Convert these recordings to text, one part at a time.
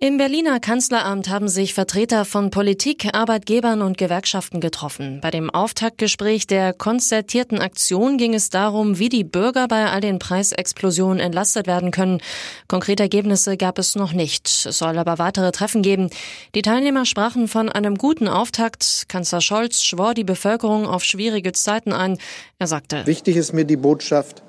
Im Berliner Kanzleramt haben sich Vertreter von Politik, Arbeitgebern und Gewerkschaften getroffen. Bei dem Auftaktgespräch der konzertierten Aktion ging es darum, wie die Bürger bei all den Preisexplosionen entlastet werden können. Konkrete Ergebnisse gab es noch nicht. Es soll aber weitere Treffen geben. Die Teilnehmer sprachen von einem guten Auftakt. Kanzler Scholz schwor die Bevölkerung auf schwierige Zeiten ein. Er sagte, Wichtig ist mir die Botschaft,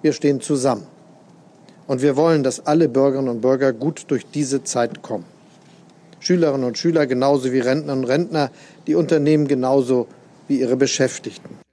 wir stehen zusammen. Und wir wollen, dass alle Bürgerinnen und Bürger gut durch diese Zeit kommen. Schülerinnen und Schüler genauso wie Rentnerinnen und Rentner, die Unternehmen genauso wie ihre Beschäftigten.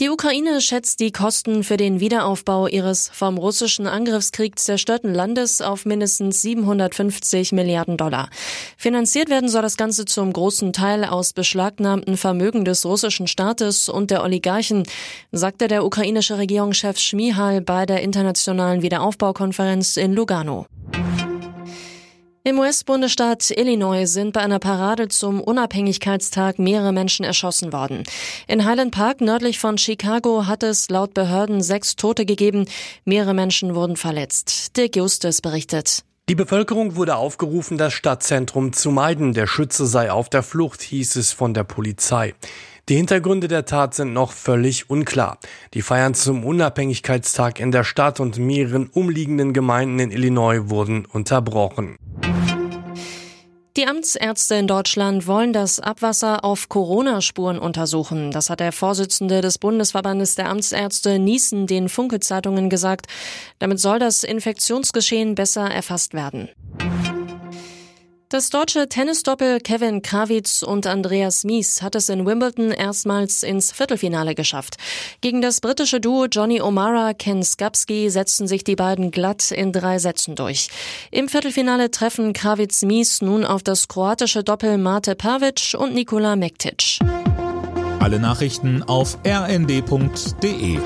Die Ukraine schätzt die Kosten für den Wiederaufbau ihres vom russischen Angriffskrieg zerstörten Landes auf mindestens 750 Milliarden Dollar. Finanziert werden soll das Ganze zum großen Teil aus beschlagnahmten Vermögen des russischen Staates und der Oligarchen, sagte der ukrainische Regierungschef Schmihal bei der internationalen Wiederaufbaukonferenz in Lugano. Im US-Bundesstaat Illinois sind bei einer Parade zum Unabhängigkeitstag mehrere Menschen erschossen worden. In Highland Park nördlich von Chicago hat es laut Behörden sechs Tote gegeben. Mehrere Menschen wurden verletzt. Dirk Justus berichtet. Die Bevölkerung wurde aufgerufen, das Stadtzentrum zu meiden. Der Schütze sei auf der Flucht, hieß es von der Polizei. Die Hintergründe der Tat sind noch völlig unklar. Die Feiern zum Unabhängigkeitstag in der Stadt und mehreren umliegenden Gemeinden in Illinois wurden unterbrochen. Die Amtsärzte in Deutschland wollen das Abwasser auf Corona-Spuren untersuchen. Das hat der Vorsitzende des Bundesverbandes der Amtsärzte Niesen den Funke-Zeitungen gesagt. Damit soll das Infektionsgeschehen besser erfasst werden. Das deutsche Tennisdoppel Kevin Krawitz und Andreas Mies hat es in Wimbledon erstmals ins Viertelfinale geschafft. Gegen das britische Duo Johnny O'Mara, Ken Skapski setzten sich die beiden glatt in drei Sätzen durch. Im Viertelfinale treffen Krawitz Mies nun auf das kroatische Doppel Mate Pavic und Nikola Mektic. Alle Nachrichten auf rnd.de